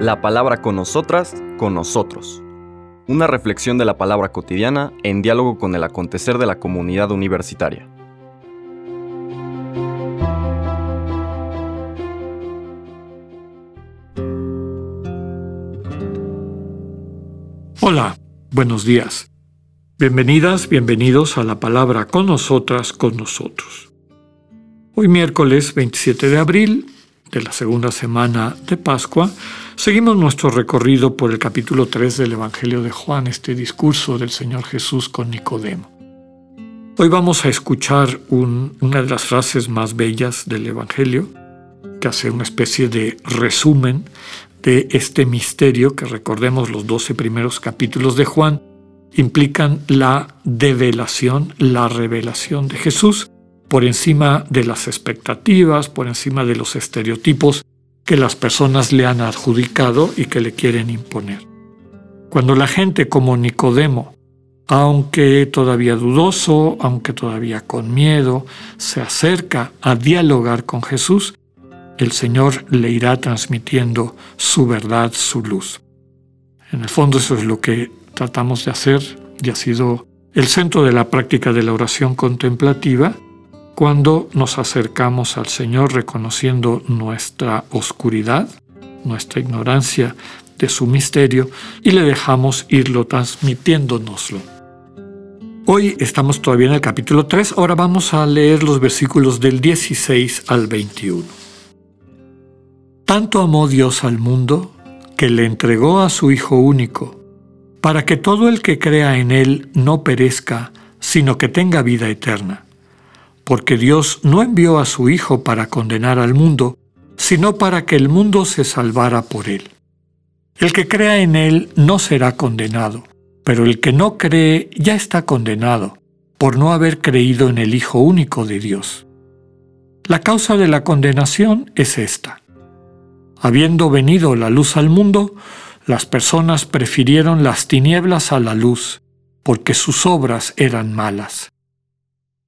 La palabra con nosotras, con nosotros. Una reflexión de la palabra cotidiana en diálogo con el acontecer de la comunidad universitaria. Hola, buenos días. Bienvenidas, bienvenidos a la palabra con nosotras, con nosotros. Hoy miércoles 27 de abril de la segunda semana de Pascua, seguimos nuestro recorrido por el capítulo 3 del Evangelio de Juan, este discurso del Señor Jesús con Nicodemo. Hoy vamos a escuchar una de las frases más bellas del Evangelio, que hace una especie de resumen de este misterio que recordemos los 12 primeros capítulos de Juan implican la develación, la revelación de Jesús por encima de las expectativas, por encima de los estereotipos que las personas le han adjudicado y que le quieren imponer. Cuando la gente como Nicodemo, aunque todavía dudoso, aunque todavía con miedo, se acerca a dialogar con Jesús, el Señor le irá transmitiendo su verdad, su luz. En el fondo eso es lo que tratamos de hacer y ha sido el centro de la práctica de la oración contemplativa cuando nos acercamos al Señor reconociendo nuestra oscuridad, nuestra ignorancia de su misterio y le dejamos irlo transmitiéndonoslo. Hoy estamos todavía en el capítulo 3, ahora vamos a leer los versículos del 16 al 21. Tanto amó Dios al mundo que le entregó a su Hijo único, para que todo el que crea en Él no perezca, sino que tenga vida eterna. Porque Dios no envió a su Hijo para condenar al mundo, sino para que el mundo se salvara por Él. El que crea en Él no será condenado, pero el que no cree ya está condenado, por no haber creído en el Hijo único de Dios. La causa de la condenación es esta. Habiendo venido la luz al mundo, las personas prefirieron las tinieblas a la luz, porque sus obras eran malas.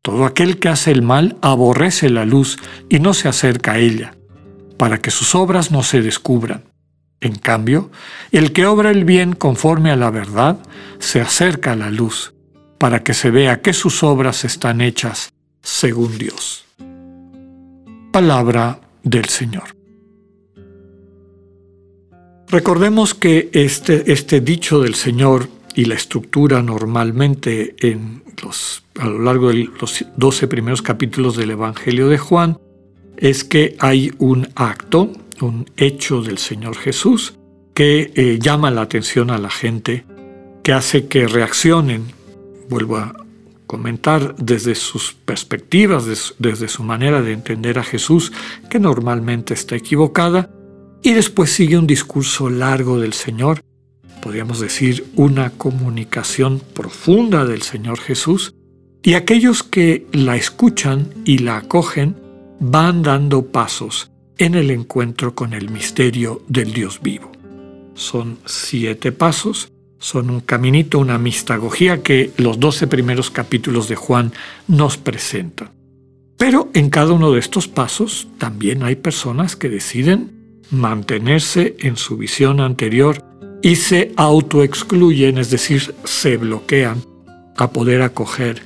Todo aquel que hace el mal aborrece la luz y no se acerca a ella, para que sus obras no se descubran. En cambio, el que obra el bien conforme a la verdad se acerca a la luz, para que se vea que sus obras están hechas según Dios. Palabra del Señor. Recordemos que este, este dicho del Señor y la estructura normalmente en los, a lo largo de los 12 primeros capítulos del Evangelio de Juan es que hay un acto, un hecho del Señor Jesús que eh, llama la atención a la gente, que hace que reaccionen, vuelvo a comentar, desde sus perspectivas, desde su manera de entender a Jesús, que normalmente está equivocada, y después sigue un discurso largo del Señor, podríamos decir una comunicación profunda del Señor Jesús, y aquellos que la escuchan y la acogen van dando pasos en el encuentro con el misterio del Dios vivo. Son siete pasos, son un caminito, una mistagogía que los doce primeros capítulos de Juan nos presentan. Pero en cada uno de estos pasos también hay personas que deciden mantenerse en su visión anterior y se autoexcluyen, es decir, se bloquean a poder acoger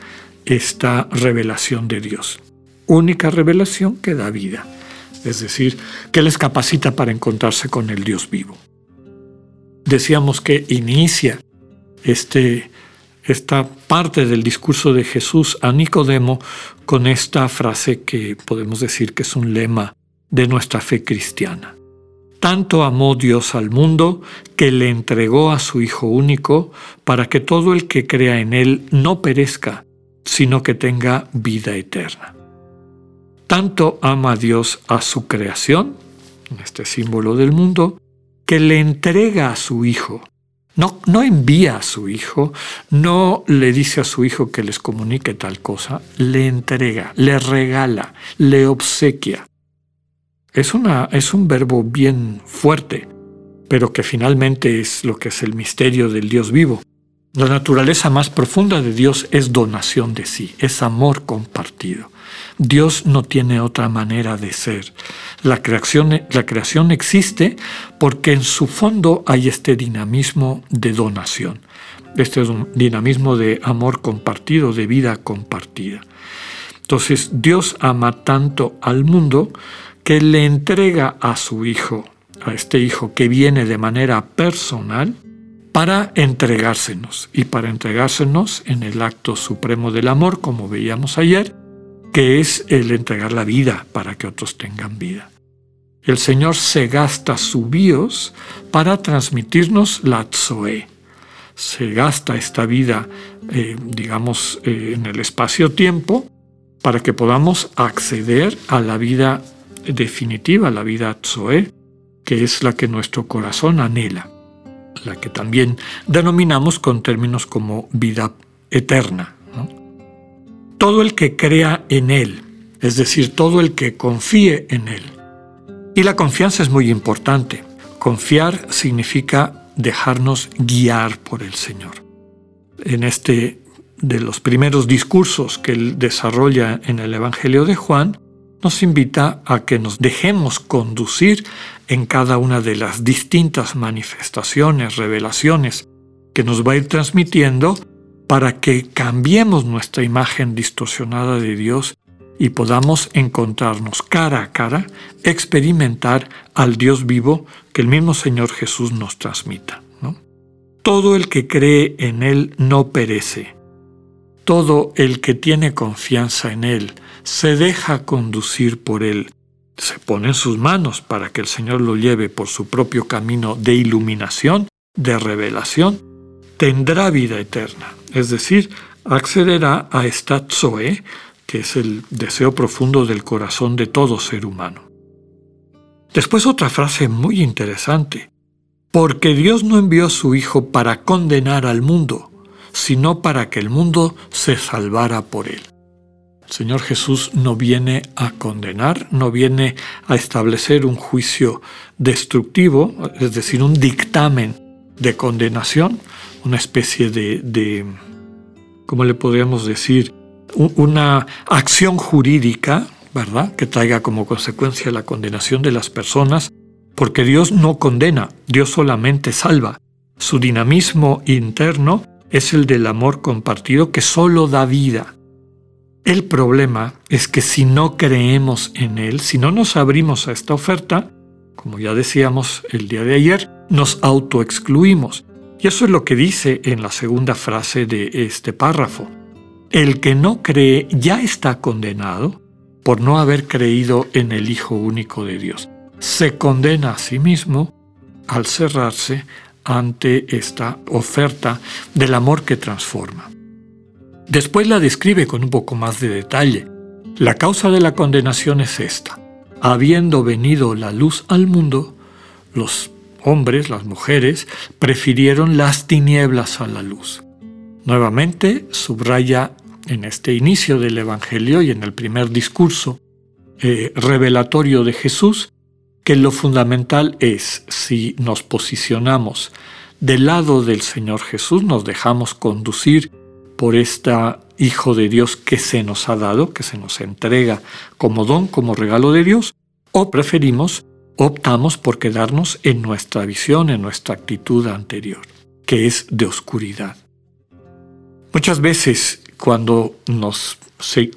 esta revelación de Dios. Única revelación que da vida, es decir, que les capacita para encontrarse con el Dios vivo. Decíamos que inicia este, esta parte del discurso de Jesús a Nicodemo con esta frase que podemos decir que es un lema de nuestra fe cristiana. Tanto amó Dios al mundo que le entregó a su Hijo único para que todo el que crea en Él no perezca, sino que tenga vida eterna. Tanto ama Dios a su creación, este símbolo del mundo, que le entrega a su Hijo. No, no envía a su Hijo, no le dice a su Hijo que les comunique tal cosa, le entrega, le regala, le obsequia. Es, una, es un verbo bien fuerte, pero que finalmente es lo que es el misterio del Dios vivo. La naturaleza más profunda de Dios es donación de sí, es amor compartido. Dios no tiene otra manera de ser. La creación, la creación existe porque en su fondo hay este dinamismo de donación, este dinamismo de amor compartido, de vida compartida. Entonces Dios ama tanto al mundo que le entrega a su Hijo, a este Hijo que viene de manera personal, para entregársenos y para entregársenos en el acto supremo del amor, como veíamos ayer, que es el entregar la vida para que otros tengan vida. El Señor se gasta su bios para transmitirnos la Zoe. Se gasta esta vida, eh, digamos, eh, en el espacio-tiempo para que podamos acceder a la vida definitiva, la vida Zoe, que es la que nuestro corazón anhela la que también denominamos con términos como vida eterna. Todo el que crea en Él, es decir, todo el que confíe en Él. Y la confianza es muy importante. Confiar significa dejarnos guiar por el Señor. En este de los primeros discursos que él desarrolla en el Evangelio de Juan, nos invita a que nos dejemos conducir en cada una de las distintas manifestaciones, revelaciones que nos va a ir transmitiendo para que cambiemos nuestra imagen distorsionada de Dios y podamos encontrarnos cara a cara, experimentar al Dios vivo que el mismo Señor Jesús nos transmita. Todo el que cree en Él no perece. Todo el que tiene confianza en Él, se deja conducir por Él, se pone en sus manos para que el Señor lo lleve por su propio camino de iluminación, de revelación, tendrá vida eterna. Es decir, accederá a esta Zoe, que es el deseo profundo del corazón de todo ser humano. Después otra frase muy interesante. Porque Dios no envió a su Hijo para condenar al mundo, sino para que el mundo se salvara por él. Señor Jesús no viene a condenar, no viene a establecer un juicio destructivo, es decir, un dictamen de condenación, una especie de, de ¿cómo le podríamos decir? Una acción jurídica, ¿verdad? Que traiga como consecuencia la condenación de las personas, porque Dios no condena, Dios solamente salva. Su dinamismo interno es el del amor compartido que solo da vida. El problema es que si no creemos en Él, si no nos abrimos a esta oferta, como ya decíamos el día de ayer, nos autoexcluimos. Y eso es lo que dice en la segunda frase de este párrafo. El que no cree ya está condenado por no haber creído en el Hijo único de Dios. Se condena a sí mismo al cerrarse ante esta oferta del amor que transforma. Después la describe con un poco más de detalle. La causa de la condenación es esta. Habiendo venido la luz al mundo, los hombres, las mujeres, prefirieron las tinieblas a la luz. Nuevamente subraya en este inicio del Evangelio y en el primer discurso eh, revelatorio de Jesús que lo fundamental es si nos posicionamos del lado del Señor Jesús, nos dejamos conducir por este Hijo de Dios que se nos ha dado, que se nos entrega como don, como regalo de Dios, o preferimos, optamos por quedarnos en nuestra visión, en nuestra actitud anterior, que es de oscuridad. Muchas veces cuando, nos,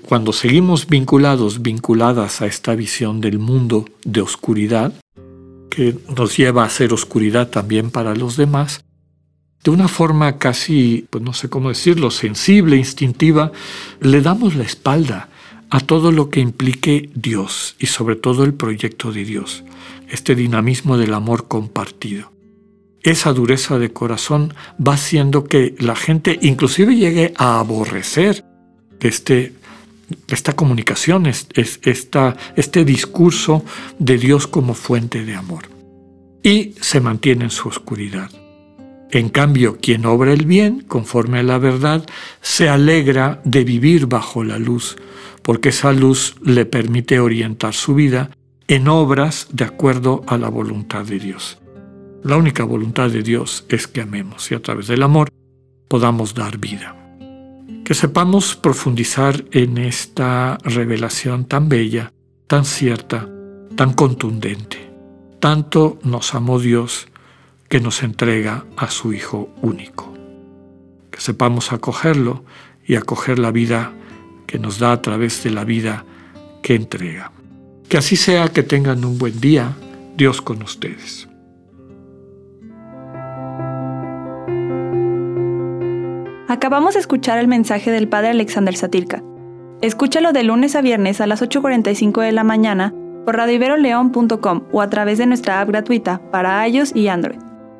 cuando seguimos vinculados, vinculadas a esta visión del mundo de oscuridad, que nos lleva a ser oscuridad también para los demás, de una forma casi, pues no sé cómo decirlo, sensible, instintiva, le damos la espalda a todo lo que implique Dios y sobre todo el proyecto de Dios, este dinamismo del amor compartido. Esa dureza de corazón va haciendo que la gente inclusive llegue a aborrecer este, esta comunicación, esta, este discurso de Dios como fuente de amor. Y se mantiene en su oscuridad. En cambio, quien obra el bien, conforme a la verdad, se alegra de vivir bajo la luz, porque esa luz le permite orientar su vida en obras de acuerdo a la voluntad de Dios. La única voluntad de Dios es que amemos y a través del amor podamos dar vida. Que sepamos profundizar en esta revelación tan bella, tan cierta, tan contundente. Tanto nos amó Dios que nos entrega a su Hijo único. Que sepamos acogerlo y acoger la vida que nos da a través de la vida que entrega. Que así sea, que tengan un buen día, Dios con ustedes. Acabamos de escuchar el mensaje del Padre Alexander Satirka. Escúchalo de lunes a viernes a las 8.45 de la mañana por radiveroleón.com o a través de nuestra app gratuita para iOS y Android.